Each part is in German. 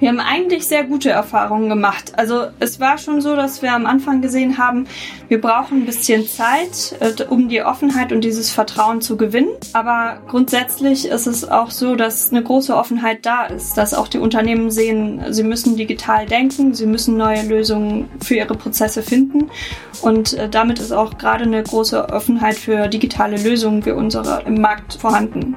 Wir haben eigentlich sehr gute Erfahrungen gemacht. Also es war schon so, dass wir am Anfang gesehen haben, wir brauchen ein bisschen Zeit, äh, um die Offenheit und dieses Vertrauen zu gewinnen. Aber grundsätzlich ist es auch so, dass eine große Offenheit da ist, dass auch die Unternehmen sehen, sie müssen digital denken, sie müssen neue Lösungen für ihre Prozesse finden. Und äh, damit ist auch gerade eine große Offenheit für digitale Lösungen wie unsere im Markt vorhanden.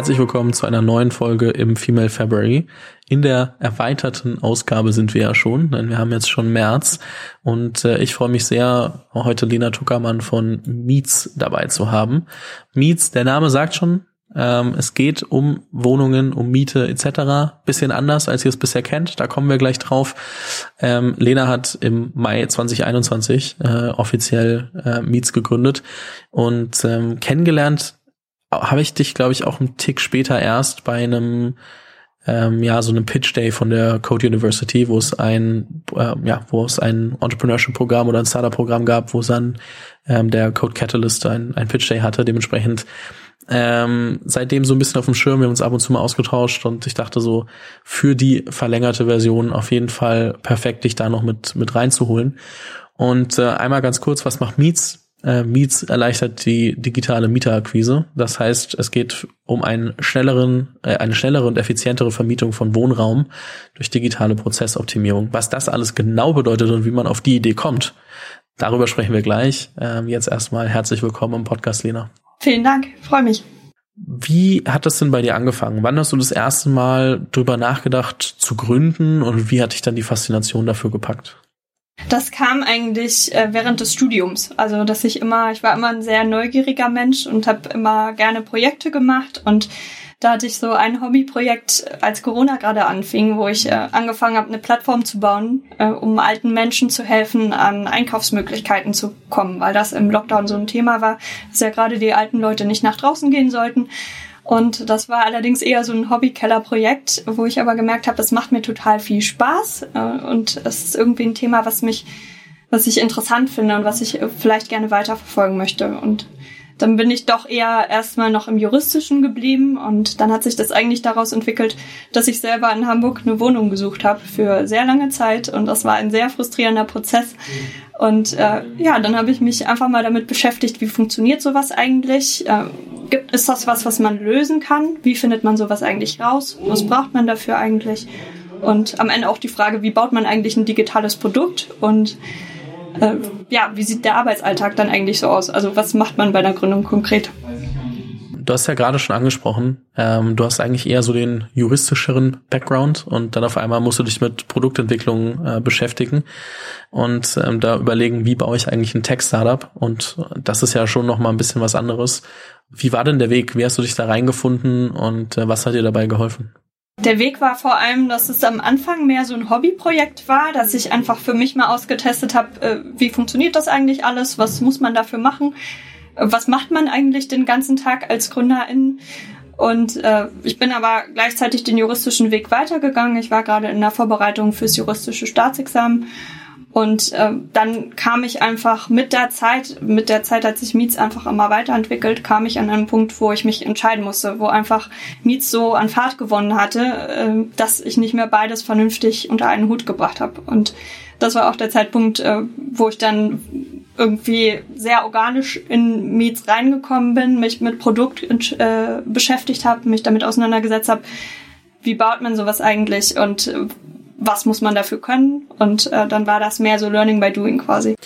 Herzlich willkommen zu einer neuen Folge im Female February. In der erweiterten Ausgabe sind wir ja schon, denn wir haben jetzt schon März und äh, ich freue mich sehr, heute Lena Tuckermann von Meets dabei zu haben. Meets, der Name sagt schon, ähm, es geht um Wohnungen, um Miete etc. Bisschen anders, als ihr es bisher kennt. Da kommen wir gleich drauf. Ähm, Lena hat im Mai 2021 äh, offiziell äh, Meets gegründet und ähm, kennengelernt habe ich dich, glaube ich, auch einen Tick später erst bei einem ähm, ja so einem Pitch Day von der Code University, wo es ein äh, ja wo es ein Entrepreneurship Programm oder ein Startup Programm gab, wo dann ähm, der Code Catalyst ein, ein Pitch Day hatte. Dementsprechend ähm, seitdem so ein bisschen auf dem Schirm, wir haben uns ab und zu mal ausgetauscht und ich dachte so, für die verlängerte Version auf jeden Fall perfekt, dich da noch mit, mit reinzuholen. Und äh, einmal ganz kurz, was macht Meets? Äh, Meets erleichtert die digitale Mieterakquise. Das heißt, es geht um einen schnelleren, äh, eine schnellere und effizientere Vermietung von Wohnraum durch digitale Prozessoptimierung. Was das alles genau bedeutet und wie man auf die Idee kommt, darüber sprechen wir gleich. Ähm, jetzt erstmal herzlich willkommen im Podcast, Lena. Vielen Dank, freue mich. Wie hat das denn bei dir angefangen? Wann hast du das erste Mal drüber nachgedacht zu gründen und wie hat dich dann die Faszination dafür gepackt? Das kam eigentlich äh, während des Studiums. Also, dass ich immer, ich war immer ein sehr neugieriger Mensch und habe immer gerne Projekte gemacht und da hatte ich so ein Hobbyprojekt, als Corona gerade anfing, wo ich äh, angefangen habe, eine Plattform zu bauen, äh, um alten Menschen zu helfen, an Einkaufsmöglichkeiten zu kommen, weil das im Lockdown so ein Thema war, dass ja gerade die alten Leute nicht nach draußen gehen sollten. Und das war allerdings eher so ein Hobbykeller-Projekt, wo ich aber gemerkt habe, es macht mir total viel Spaß äh, und es ist irgendwie ein Thema, was mich, was ich interessant finde und was ich vielleicht gerne weiterverfolgen möchte. Und dann bin ich doch eher erstmal noch im Juristischen geblieben und dann hat sich das eigentlich daraus entwickelt, dass ich selber in Hamburg eine Wohnung gesucht habe für sehr lange Zeit und das war ein sehr frustrierender Prozess. Und äh, ja, dann habe ich mich einfach mal damit beschäftigt, wie funktioniert sowas eigentlich? Äh, gibt, ist das was, was man lösen kann? Wie findet man sowas eigentlich raus? Was braucht man dafür eigentlich? Und am Ende auch die Frage, wie baut man eigentlich ein digitales Produkt? Und äh, ja, wie sieht der Arbeitsalltag dann eigentlich so aus? Also was macht man bei einer Gründung konkret? Du hast ja gerade schon angesprochen, ähm, du hast eigentlich eher so den juristischeren Background und dann auf einmal musst du dich mit Produktentwicklung äh, beschäftigen und ähm, da überlegen, wie baue ich eigentlich ein Tech-Startup und das ist ja schon noch mal ein bisschen was anderes. Wie war denn der Weg? Wie hast du dich da reingefunden und äh, was hat dir dabei geholfen? Der Weg war vor allem, dass es am Anfang mehr so ein Hobbyprojekt war, dass ich einfach für mich mal ausgetestet habe, äh, wie funktioniert das eigentlich alles, was muss man dafür machen, was macht man eigentlich den ganzen Tag als Gründerin. Und äh, ich bin aber gleichzeitig den juristischen Weg weitergegangen. Ich war gerade in der Vorbereitung fürs juristische Staatsexamen und äh, dann kam ich einfach mit der Zeit, mit der Zeit hat sich Miets einfach immer weiterentwickelt, kam ich an einen Punkt, wo ich mich entscheiden musste, wo einfach Miets so an Fahrt gewonnen hatte, äh, dass ich nicht mehr beides vernünftig unter einen Hut gebracht habe. Und das war auch der Zeitpunkt, äh, wo ich dann irgendwie sehr organisch in Miets reingekommen bin, mich mit Produkt äh, beschäftigt habe, mich damit auseinandergesetzt habe, wie baut man sowas eigentlich und was muss man dafür können. Und äh, dann war das mehr so Learning by Doing quasi.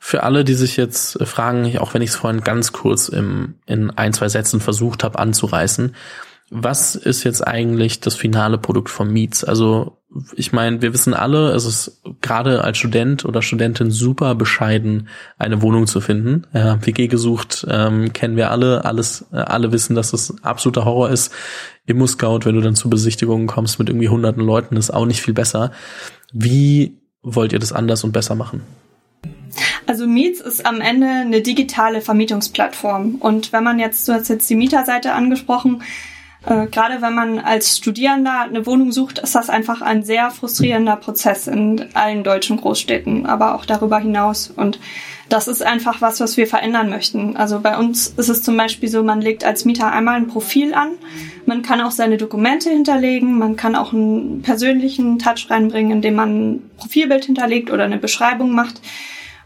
Für alle, die sich jetzt fragen, auch wenn ich es vorhin ganz kurz im, in ein, zwei Sätzen versucht habe anzureißen, was ist jetzt eigentlich das finale Produkt von Meets? Also ich meine, wir wissen alle, es ist gerade als Student oder Studentin super bescheiden, eine Wohnung zu finden. Ja, WG gesucht ähm, kennen wir alle, alles, äh, alle wissen, dass es absoluter Horror ist. Immo-Scout, wenn du dann zu Besichtigungen kommst mit irgendwie hunderten Leuten, ist auch nicht viel besser. Wie wollt ihr das anders und besser machen? Also Meets ist am Ende eine digitale Vermietungsplattform. Und wenn man jetzt, du hast jetzt die Mieterseite angesprochen, äh, gerade wenn man als Studierender eine Wohnung sucht, ist das einfach ein sehr frustrierender Prozess in allen deutschen Großstädten, aber auch darüber hinaus. Und das ist einfach was, was wir verändern möchten. Also bei uns ist es zum Beispiel so, man legt als Mieter einmal ein Profil an, man kann auch seine Dokumente hinterlegen, man kann auch einen persönlichen Touch reinbringen, indem man ein Profilbild hinterlegt oder eine Beschreibung macht.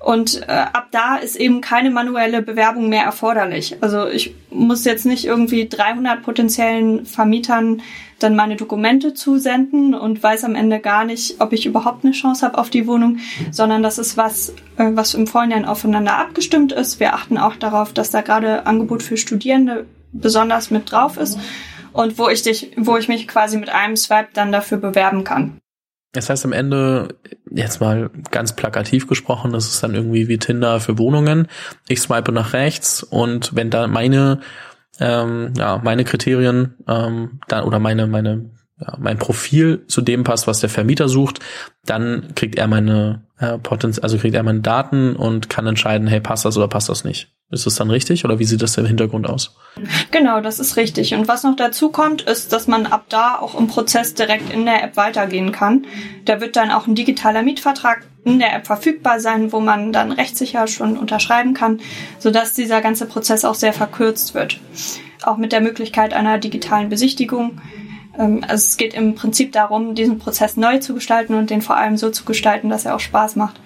Und äh, ab da ist eben keine manuelle Bewerbung mehr erforderlich. Also ich muss jetzt nicht irgendwie 300 potenziellen Vermietern dann meine Dokumente zusenden und weiß am Ende gar nicht, ob ich überhaupt eine Chance habe auf die Wohnung, sondern das ist was, äh, was im Vorhinein aufeinander abgestimmt ist. Wir achten auch darauf, dass da gerade Angebot für Studierende besonders mit drauf ist und wo ich dich, wo ich mich quasi mit einem Swipe dann dafür bewerben kann. Das heißt am Ende, jetzt mal ganz plakativ gesprochen, das ist dann irgendwie wie Tinder für Wohnungen. Ich swipe nach rechts und wenn da meine, ähm, ja, meine Kriterien ähm, dann oder meine, meine, ja, mein Profil zu dem passt, was der Vermieter sucht, dann kriegt er meine äh, Potenz also kriegt er meine Daten und kann entscheiden, hey, passt das oder passt das nicht. Ist das dann richtig oder wie sieht das im Hintergrund aus? Genau, das ist richtig. Und was noch dazu kommt, ist, dass man ab da auch im Prozess direkt in der App weitergehen kann. Da wird dann auch ein digitaler Mietvertrag in der App verfügbar sein, wo man dann rechtssicher schon unterschreiben kann, sodass dieser ganze Prozess auch sehr verkürzt wird. Auch mit der Möglichkeit einer digitalen Besichtigung. Ähm, also es geht im Prinzip darum, diesen Prozess neu zu gestalten und den vor allem so zu gestalten, dass er auch Spaß macht.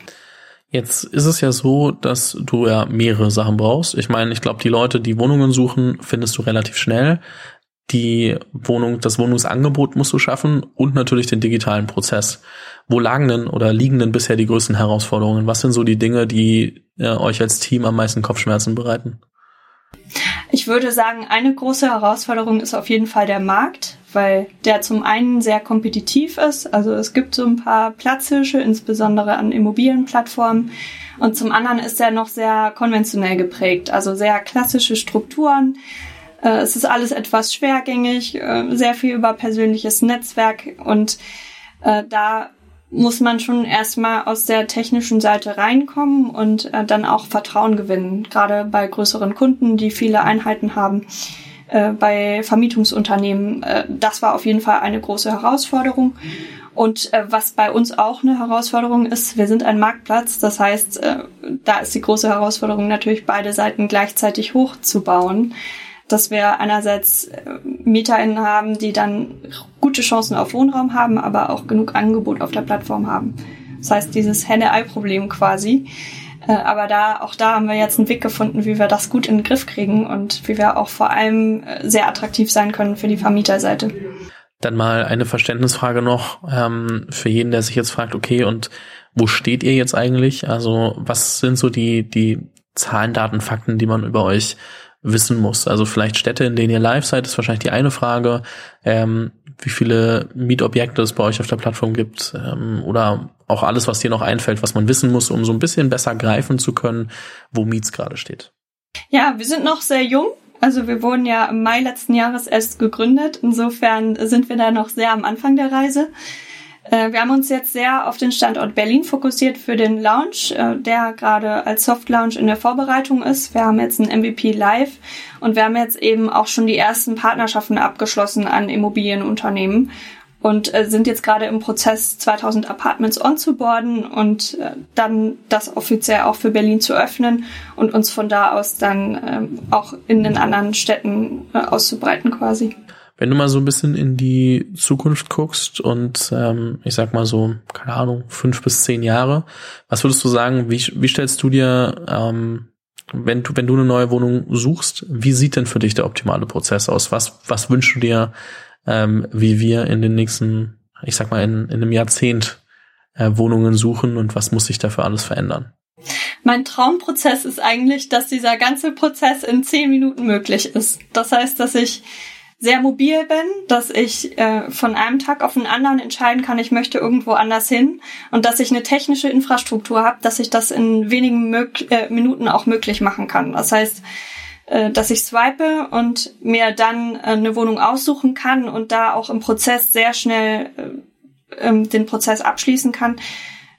Jetzt ist es ja so, dass du ja mehrere Sachen brauchst. Ich meine, ich glaube, die Leute, die Wohnungen suchen, findest du relativ schnell. Die Wohnung, das Wohnungsangebot musst du schaffen und natürlich den digitalen Prozess. Wo lagen denn oder liegen denn bisher die größten Herausforderungen? Was sind so die Dinge, die äh, euch als Team am meisten Kopfschmerzen bereiten? Ich würde sagen, eine große Herausforderung ist auf jeden Fall der Markt, weil der zum einen sehr kompetitiv ist. Also es gibt so ein paar Platzhirsche, insbesondere an Immobilienplattformen. Und zum anderen ist er noch sehr konventionell geprägt, also sehr klassische Strukturen. Äh, es ist alles etwas schwergängig, äh, sehr viel über persönliches Netzwerk und äh, da muss man schon erstmal aus der technischen Seite reinkommen und dann auch Vertrauen gewinnen, gerade bei größeren Kunden, die viele Einheiten haben, äh, bei Vermietungsunternehmen. Äh, das war auf jeden Fall eine große Herausforderung. Und äh, was bei uns auch eine Herausforderung ist, wir sind ein Marktplatz, das heißt, äh, da ist die große Herausforderung natürlich, beide Seiten gleichzeitig hochzubauen dass wir einerseits äh, MieterInnen haben, die dann gute Chancen auf Wohnraum haben, aber auch genug Angebot auf der Plattform haben. Das heißt, dieses Henne-Ei-Problem quasi. Äh, aber da, auch da haben wir jetzt einen Weg gefunden, wie wir das gut in den Griff kriegen und wie wir auch vor allem äh, sehr attraktiv sein können für die Vermieterseite. Dann mal eine Verständnisfrage noch ähm, für jeden, der sich jetzt fragt, okay, und wo steht ihr jetzt eigentlich? Also was sind so die, die Zahlen, Daten, Fakten, die man über euch wissen muss. Also vielleicht Städte, in denen ihr live seid, ist wahrscheinlich die eine Frage. Ähm, wie viele Mietobjekte es bei euch auf der Plattform gibt ähm, oder auch alles, was dir noch einfällt, was man wissen muss, um so ein bisschen besser greifen zu können, wo Miets gerade steht. Ja, wir sind noch sehr jung. Also wir wurden ja im Mai letzten Jahres erst gegründet. Insofern sind wir da noch sehr am Anfang der Reise. Äh, wir haben uns jetzt sehr auf den Standort Berlin fokussiert für den Launch, äh, der gerade als Soft Launch in der Vorbereitung ist. Wir haben jetzt ein MVP live und wir haben jetzt eben auch schon die ersten Partnerschaften abgeschlossen an Immobilienunternehmen und äh, sind jetzt gerade im Prozess 2000 Apartments onzuboarden und dann das offiziell auch für Berlin zu öffnen und uns von da aus dann ähm, auch in den anderen Städten auszubreiten quasi. Wenn du mal so ein bisschen in die Zukunft guckst und ähm, ich sag mal so, keine Ahnung, fünf bis zehn Jahre, was würdest du sagen, wie, wie stellst du dir, ähm, wenn du, wenn du eine neue Wohnung suchst, wie sieht denn für dich der optimale Prozess aus? Was, was wünschst du dir, ähm, wie wir in den nächsten, ich sag mal, in, in einem Jahrzehnt äh, Wohnungen suchen und was muss sich dafür alles verändern? Mein Traumprozess ist eigentlich, dass dieser ganze Prozess in zehn Minuten möglich ist. Das heißt, dass ich sehr mobil bin, dass ich äh, von einem Tag auf den anderen entscheiden kann, ich möchte irgendwo anders hin und dass ich eine technische Infrastruktur habe, dass ich das in wenigen Mög äh, Minuten auch möglich machen kann. Das heißt, äh, dass ich swipe und mir dann äh, eine Wohnung aussuchen kann und da auch im Prozess sehr schnell äh, ähm, den Prozess abschließen kann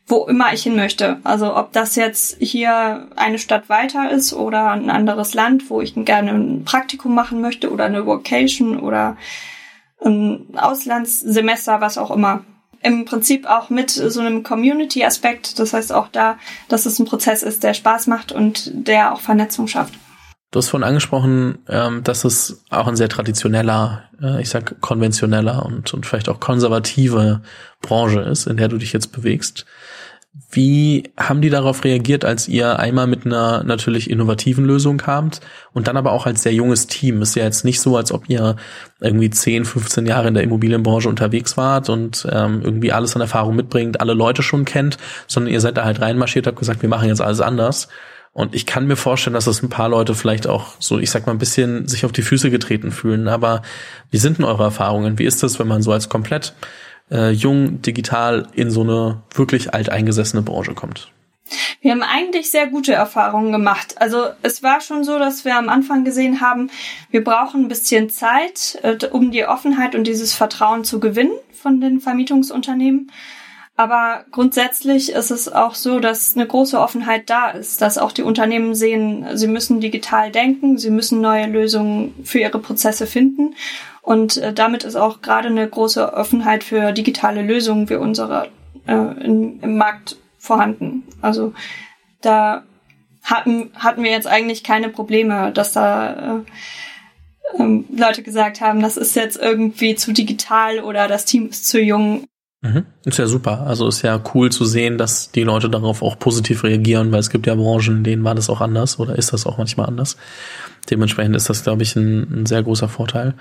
wo immer ich hin möchte. Also ob das jetzt hier eine Stadt weiter ist oder ein anderes Land, wo ich gerne ein Praktikum machen möchte oder eine Vocation oder ein Auslandssemester, was auch immer. Im Prinzip auch mit so einem Community-Aspekt. Das heißt auch da, dass es ein Prozess ist, der Spaß macht und der auch Vernetzung schafft. Du hast vorhin angesprochen, ähm, dass es auch ein sehr traditioneller, äh, ich sag konventioneller und, und vielleicht auch konservative Branche ist, in der du dich jetzt bewegst. Wie haben die darauf reagiert, als ihr einmal mit einer natürlich innovativen Lösung kamt und dann aber auch als sehr junges Team? Ist ja jetzt nicht so, als ob ihr irgendwie 10, 15 Jahre in der Immobilienbranche unterwegs wart und ähm, irgendwie alles an Erfahrung mitbringt, alle Leute schon kennt, sondern ihr seid da halt reinmarschiert, habt gesagt, wir machen jetzt alles anders. Und ich kann mir vorstellen, dass das ein paar Leute vielleicht auch so, ich sag mal, ein bisschen sich auf die Füße getreten fühlen. Aber wie sind denn eure Erfahrungen? Wie ist das, wenn man so als komplett äh, jung digital in so eine wirklich alteingesessene Branche kommt? Wir haben eigentlich sehr gute Erfahrungen gemacht. Also es war schon so, dass wir am Anfang gesehen haben, wir brauchen ein bisschen Zeit, äh, um die Offenheit und dieses Vertrauen zu gewinnen von den Vermietungsunternehmen. Aber grundsätzlich ist es auch so, dass eine große Offenheit da ist, dass auch die Unternehmen sehen, sie müssen digital denken, sie müssen neue Lösungen für ihre Prozesse finden. Und äh, damit ist auch gerade eine große Offenheit für digitale Lösungen wie unsere äh, in, im Markt vorhanden. Also da hatten, hatten wir jetzt eigentlich keine Probleme, dass da äh, ähm, Leute gesagt haben, das ist jetzt irgendwie zu digital oder das Team ist zu jung. Mhm. Ist ja super. Also ist ja cool zu sehen, dass die Leute darauf auch positiv reagieren, weil es gibt ja Branchen, in denen war das auch anders oder ist das auch manchmal anders. Dementsprechend ist das, glaube ich, ein, ein, sehr großer Vorteil.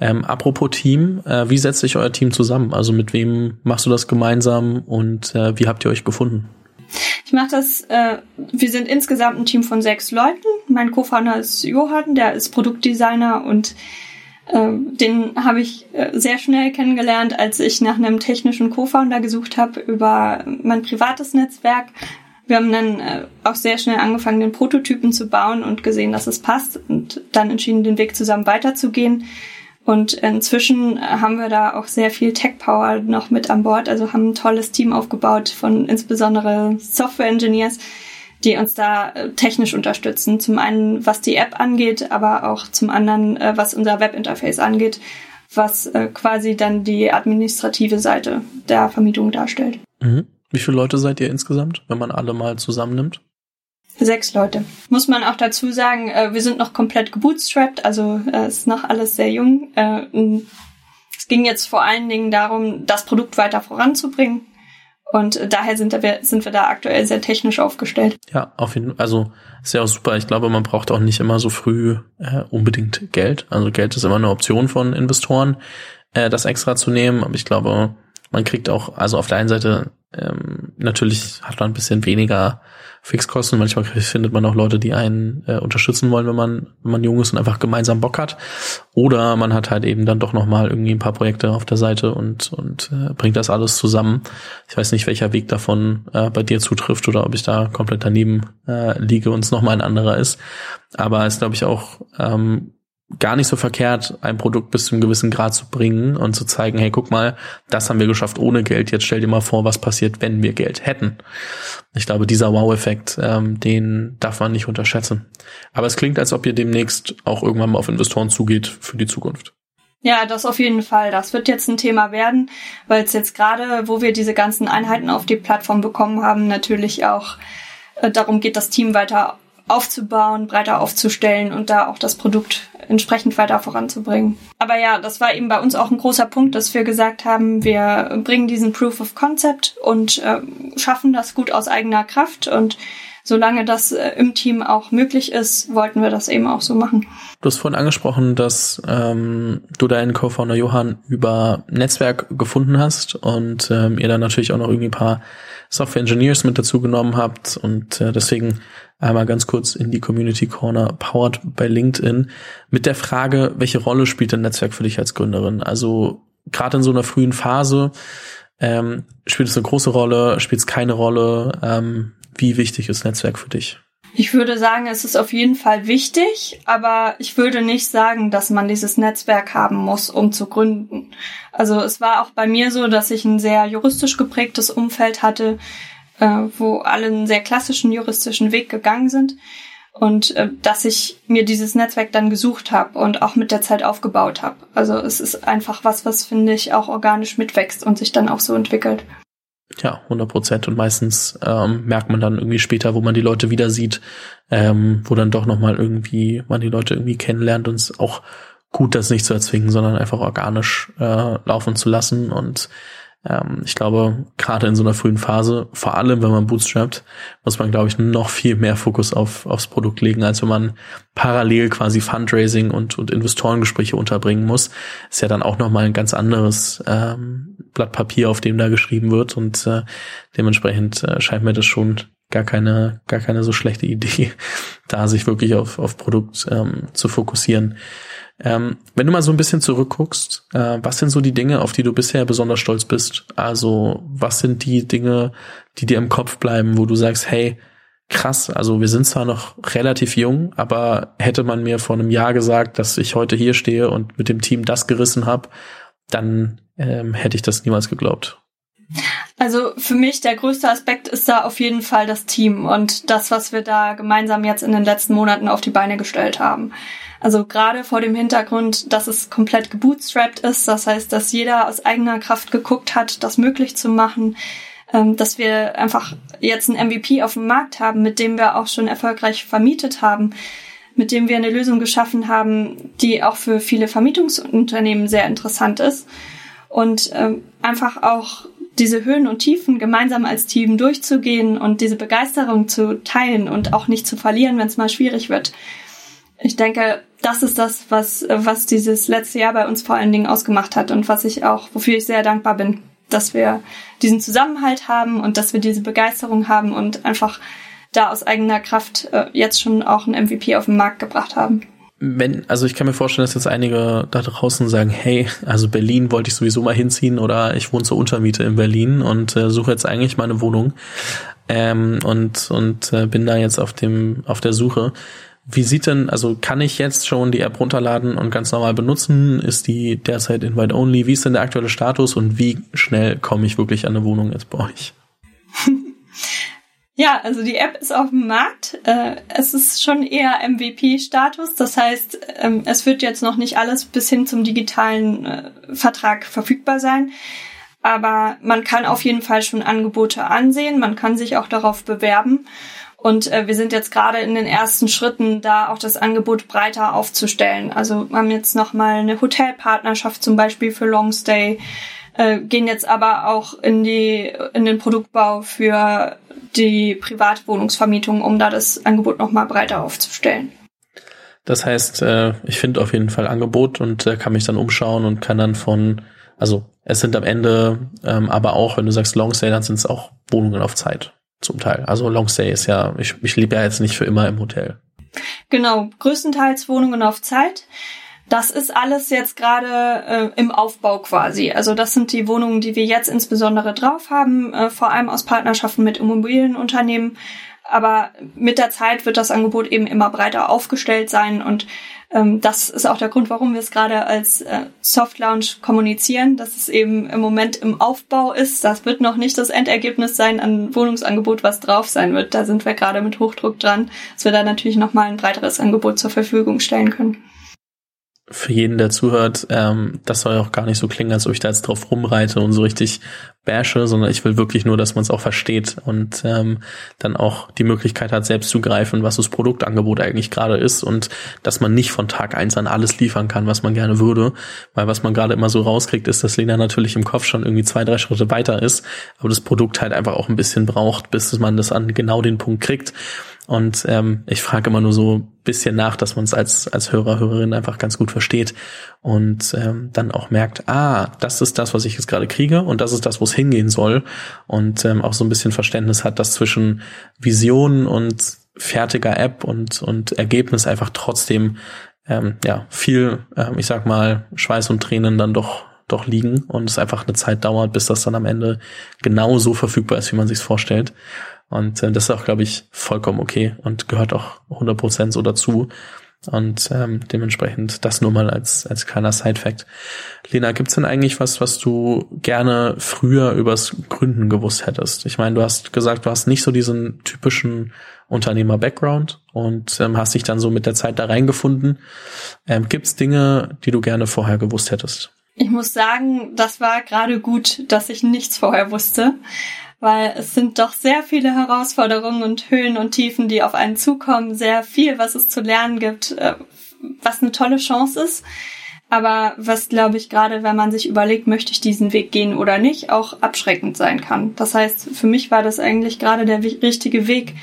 Ähm, apropos Team, äh, wie setzt sich euer Team zusammen? Also mit wem machst du das gemeinsam und äh, wie habt ihr euch gefunden? Ich mache das, äh, wir sind insgesamt ein Team von sechs Leuten. Mein Co-Founder ist Johann, der ist Produktdesigner und den habe ich äh, sehr schnell kennengelernt, als ich nach einem technischen Co-Founder gesucht habe über mein privates Netzwerk. Wir haben dann äh, auch sehr schnell angefangen, den Prototypen zu bauen und gesehen, dass es passt und dann entschieden, den Weg zusammen weiterzugehen. Und inzwischen haben wir da auch sehr viel Tech-Power noch mit an Bord, also haben ein tolles Team aufgebaut von insbesondere Software-Engineers, die uns da äh, technisch unterstützen. Zum einen, was die App angeht, aber auch zum anderen, äh, was unser Webinterface angeht, was äh, quasi dann die administrative Seite der Vermietung darstellt. Mhm. Wie viele Leute seid ihr insgesamt, wenn man alle mal zusammennimmt? Sechs Leute. Muss man auch dazu sagen, wir sind noch komplett gebootstrapped, also es ist noch alles sehr jung. Es ging jetzt vor allen Dingen darum, das Produkt weiter voranzubringen. Und daher sind wir, sind wir da aktuell sehr technisch aufgestellt. Ja, auf jeden Fall. Also ist ja auch super. Ich glaube, man braucht auch nicht immer so früh äh, unbedingt Geld. Also Geld ist immer eine Option von Investoren, äh, das extra zu nehmen. Aber ich glaube, man kriegt auch, also auf der einen Seite ähm, natürlich hat man ein bisschen weniger Fixkosten. Manchmal findet man auch Leute, die einen äh, unterstützen wollen, wenn man, wenn man jung ist und einfach gemeinsam Bock hat. Oder man hat halt eben dann doch nochmal irgendwie ein paar Projekte auf der Seite und, und äh, bringt das alles zusammen. Ich weiß nicht, welcher Weg davon äh, bei dir zutrifft oder ob ich da komplett daneben äh, liege und es nochmal ein anderer ist. Aber es glaube ich auch ähm, gar nicht so verkehrt, ein Produkt bis zu einem gewissen Grad zu bringen und zu zeigen, hey, guck mal, das haben wir geschafft ohne Geld. Jetzt stell dir mal vor, was passiert, wenn wir Geld hätten. Ich glaube, dieser Wow-Effekt, ähm, den darf man nicht unterschätzen. Aber es klingt, als ob ihr demnächst auch irgendwann mal auf Investoren zugeht für die Zukunft. Ja, das auf jeden Fall. Das wird jetzt ein Thema werden, weil es jetzt gerade, wo wir diese ganzen Einheiten auf die Plattform bekommen haben, natürlich auch äh, darum geht, das Team weiter aufzubauen, breiter aufzustellen und da auch das Produkt entsprechend weiter voranzubringen. Aber ja, das war eben bei uns auch ein großer Punkt, dass wir gesagt haben, wir bringen diesen Proof of Concept und äh, schaffen das gut aus eigener Kraft und solange das äh, im Team auch möglich ist, wollten wir das eben auch so machen. Du hast vorhin angesprochen, dass ähm, du deinen Co-Founder Johann über Netzwerk gefunden hast und ähm, ihr dann natürlich auch noch irgendwie ein paar Software Engineers mit dazu genommen habt und äh, deswegen einmal ganz kurz in die Community Corner powered bei LinkedIn mit der Frage, welche Rolle spielt ein Netzwerk für dich als Gründerin? Also gerade in so einer frühen Phase ähm, spielt es eine große Rolle, spielt es keine Rolle? Ähm, wie wichtig ist Netzwerk für dich? Ich würde sagen, es ist auf jeden Fall wichtig, aber ich würde nicht sagen, dass man dieses Netzwerk haben muss, um zu gründen. Also es war auch bei mir so, dass ich ein sehr juristisch geprägtes Umfeld hatte, äh, wo alle einen sehr klassischen juristischen Weg gegangen sind und äh, dass ich mir dieses Netzwerk dann gesucht habe und auch mit der Zeit aufgebaut habe. Also es ist einfach was, was finde ich auch organisch mitwächst und sich dann auch so entwickelt. Ja, 100 Prozent. Und meistens ähm, merkt man dann irgendwie später, wo man die Leute wieder sieht, ähm, wo dann doch nochmal irgendwie man die Leute irgendwie kennenlernt und es auch gut, das nicht zu erzwingen, sondern einfach organisch äh, laufen zu lassen. Und ähm, ich glaube, gerade in so einer frühen Phase, vor allem wenn man bootstrapt, muss man, glaube ich, noch viel mehr Fokus auf, aufs Produkt legen, als wenn man parallel quasi Fundraising und, und Investorengespräche unterbringen muss. Ist ja dann auch nochmal ein ganz anderes ähm, Blatt Papier, auf dem da geschrieben wird. Und äh, dementsprechend äh, scheint mir das schon gar keine, gar keine so schlechte Idee, da sich wirklich auf, auf Produkt ähm, zu fokussieren. Ähm, wenn du mal so ein bisschen zurückguckst, äh, was sind so die Dinge, auf die du bisher besonders stolz bist? Also was sind die Dinge, die dir im Kopf bleiben, wo du sagst, hey, krass, also wir sind zwar noch relativ jung, aber hätte man mir vor einem Jahr gesagt, dass ich heute hier stehe und mit dem Team das gerissen habe, dann ähm, hätte ich das niemals geglaubt. Also für mich der größte Aspekt ist da auf jeden Fall das Team und das, was wir da gemeinsam jetzt in den letzten Monaten auf die Beine gestellt haben. Also gerade vor dem Hintergrund, dass es komplett gebootstrapped ist, das heißt, dass jeder aus eigener Kraft geguckt hat, das möglich zu machen, ähm, dass wir einfach jetzt ein MVP auf dem Markt haben, mit dem wir auch schon erfolgreich vermietet haben, mit dem wir eine Lösung geschaffen haben, die auch für viele Vermietungsunternehmen sehr interessant ist und ähm, einfach auch diese Höhen und Tiefen gemeinsam als Team durchzugehen und diese Begeisterung zu teilen und auch nicht zu verlieren, wenn es mal schwierig wird. Ich denke, das ist das, was, was dieses letzte Jahr bei uns vor allen Dingen ausgemacht hat und was ich auch, wofür ich sehr dankbar bin, dass wir diesen Zusammenhalt haben und dass wir diese Begeisterung haben und einfach da aus eigener Kraft äh, jetzt schon auch ein MVP auf den Markt gebracht haben. Wenn, also ich kann mir vorstellen, dass jetzt einige da draußen sagen, hey, also Berlin wollte ich sowieso mal hinziehen oder ich wohne zur Untermiete in Berlin und äh, suche jetzt eigentlich meine Wohnung ähm, und und äh, bin da jetzt auf dem auf der Suche. Wie sieht denn, also kann ich jetzt schon die App runterladen und ganz normal benutzen? Ist die derzeit Invite Only? Wie ist denn der aktuelle Status und wie schnell komme ich wirklich an eine Wohnung jetzt bei euch? Ja, also die App ist auf dem Markt. Äh, es ist schon eher MVP-Status. Das heißt, ähm, es wird jetzt noch nicht alles bis hin zum digitalen äh, Vertrag verfügbar sein. Aber man kann auf jeden Fall schon Angebote ansehen. Man kann sich auch darauf bewerben. Und äh, wir sind jetzt gerade in den ersten Schritten, da auch das Angebot breiter aufzustellen. Also wir haben jetzt nochmal eine Hotelpartnerschaft zum Beispiel für Longstay, äh, gehen jetzt aber auch in die in den Produktbau für die Privatwohnungsvermietung, um da das Angebot nochmal breiter aufzustellen. Das heißt, äh, ich finde auf jeden Fall Angebot und äh, kann mich dann umschauen und kann dann von, also es sind am Ende ähm, aber auch, wenn du sagst Longstay, dann sind es auch Wohnungen auf Zeit zum Teil. Also Longstay ist ja, ich, ich lebe ja jetzt nicht für immer im Hotel. Genau, größtenteils Wohnungen auf Zeit. Das ist alles jetzt gerade äh, im Aufbau quasi. Also das sind die Wohnungen, die wir jetzt insbesondere drauf haben, äh, vor allem aus Partnerschaften mit Immobilienunternehmen. Aber mit der Zeit wird das Angebot eben immer breiter aufgestellt sein und ähm, das ist auch der Grund, warum wir es gerade als äh, Soft Launch kommunizieren, dass es eben im Moment im Aufbau ist. Das wird noch nicht das Endergebnis sein an Wohnungsangebot, was drauf sein wird. Da sind wir gerade mit Hochdruck dran, dass wir da natürlich nochmal ein breiteres Angebot zur Verfügung stellen können. Für jeden, der zuhört, ähm, das soll auch gar nicht so klingen, als ob ich da jetzt drauf rumreite und so richtig bashe, sondern ich will wirklich nur, dass man es auch versteht und ähm, dann auch die Möglichkeit hat, selbst zu greifen, was das Produktangebot eigentlich gerade ist und dass man nicht von Tag eins an alles liefern kann, was man gerne würde, weil was man gerade immer so rauskriegt, ist, dass Lena natürlich im Kopf schon irgendwie zwei, drei Schritte weiter ist, aber das Produkt halt einfach auch ein bisschen braucht, bis man das an genau den Punkt kriegt. Und ähm, ich frage immer nur so bisschen nach, dass man es als, als Hörer, Hörerin einfach ganz gut versteht und ähm, dann auch merkt, ah, das ist das, was ich jetzt gerade kriege und das ist das, wo es hingehen soll. Und ähm, auch so ein bisschen Verständnis hat, dass zwischen Vision und fertiger App und, und Ergebnis einfach trotzdem ähm, ja viel, ähm, ich sag mal, Schweiß und Tränen dann doch doch liegen und es einfach eine Zeit dauert, bis das dann am Ende genau so verfügbar ist, wie man sich vorstellt. Und äh, das ist auch, glaube ich, vollkommen okay und gehört auch 100% so dazu. Und ähm, dementsprechend das nur mal als, als kleiner Side-Fact. Lena, gibt's denn eigentlich was, was du gerne früher übers Gründen gewusst hättest? Ich meine, du hast gesagt, du hast nicht so diesen typischen Unternehmer-Background und ähm, hast dich dann so mit der Zeit da reingefunden. Ähm, gibt's Dinge, die du gerne vorher gewusst hättest? Ich muss sagen, das war gerade gut, dass ich nichts vorher wusste weil es sind doch sehr viele Herausforderungen und Höhen und Tiefen, die auf einen zukommen, sehr viel, was es zu lernen gibt, äh, was eine tolle Chance ist. Aber was, glaube ich, gerade wenn man sich überlegt, möchte ich diesen Weg gehen oder nicht, auch abschreckend sein kann. Das heißt, für mich war das eigentlich gerade der richtige Weg,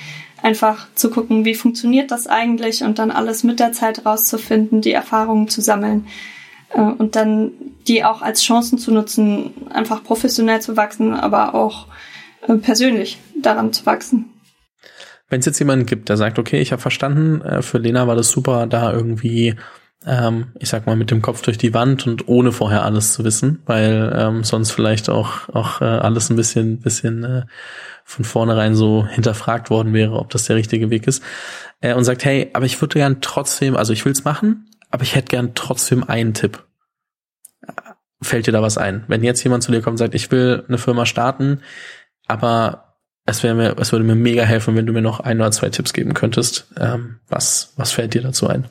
einfach zu gucken, wie funktioniert das eigentlich und dann alles mit der Zeit rauszufinden, die Erfahrungen zu sammeln äh, und dann die auch als Chancen zu nutzen, einfach professionell zu wachsen, aber auch persönlich daran zu wachsen. Wenn es jetzt jemanden gibt, der sagt, okay, ich habe verstanden, äh, für Lena war das super, da irgendwie, ähm, ich sag mal, mit dem Kopf durch die Wand und ohne vorher alles zu wissen, weil ähm, sonst vielleicht auch auch äh, alles ein bisschen bisschen äh, von vornherein so hinterfragt worden wäre, ob das der richtige Weg ist. Äh, und sagt, hey, aber ich würde gern trotzdem, also ich will's machen, aber ich hätte gern trotzdem einen Tipp. Fällt dir da was ein? Wenn jetzt jemand zu dir kommt und sagt, ich will eine Firma starten, aber es wäre mir, es würde mir mega helfen, wenn du mir noch ein oder zwei Tipps geben könntest. Ähm, was, was fällt dir dazu ein?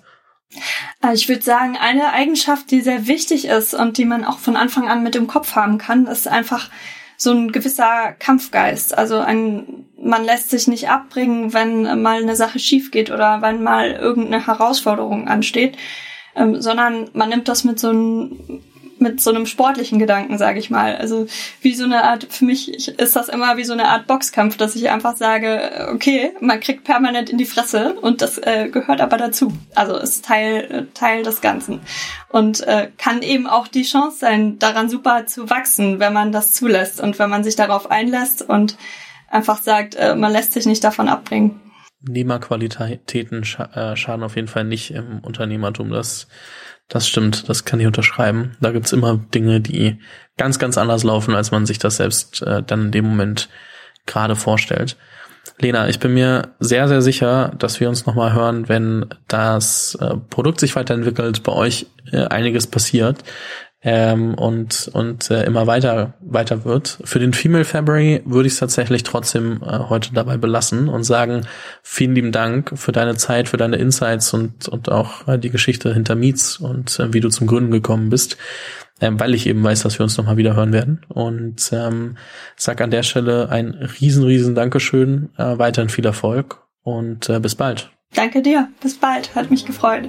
Äh, ich würde sagen, eine Eigenschaft, die sehr wichtig ist und die man auch von Anfang an mit im Kopf haben kann, ist einfach so ein gewisser Kampfgeist. Also ein, man lässt sich nicht abbringen, wenn mal eine Sache schief geht oder wenn mal irgendeine Herausforderung ansteht, ähm, sondern man nimmt das mit so einem mit so einem sportlichen Gedanken, sage ich mal. Also wie so eine Art, für mich ist das immer wie so eine Art Boxkampf, dass ich einfach sage, okay, man kriegt permanent in die Fresse und das äh, gehört aber dazu. Also ist Teil, Teil des Ganzen. Und äh, kann eben auch die Chance sein, daran super zu wachsen, wenn man das zulässt und wenn man sich darauf einlässt und einfach sagt, äh, man lässt sich nicht davon abbringen. Nehmerqualitäten äh, schaden auf jeden Fall nicht im Unternehmertum. Das das stimmt, das kann ich unterschreiben. Da gibt's immer Dinge, die ganz, ganz anders laufen, als man sich das selbst äh, dann in dem Moment gerade vorstellt. Lena, ich bin mir sehr, sehr sicher, dass wir uns nochmal hören, wenn das äh, Produkt sich weiterentwickelt, bei euch äh, einiges passiert ähm, und, und äh, immer weiter, weiter wird. Für den Female February würde ich es tatsächlich trotzdem äh, heute dabei belassen und sagen, vielen lieben Dank für deine Zeit, für deine Insights und, und auch äh, die Geschichte hinter Meets und äh, wie du zum Gründen gekommen bist. Ähm, weil ich eben weiß, dass wir uns nochmal wieder hören werden. Und ähm, sag an der Stelle ein riesen, riesen Dankeschön, äh, weiterhin viel Erfolg und äh, bis bald. Danke dir, bis bald, hat mich gefreut.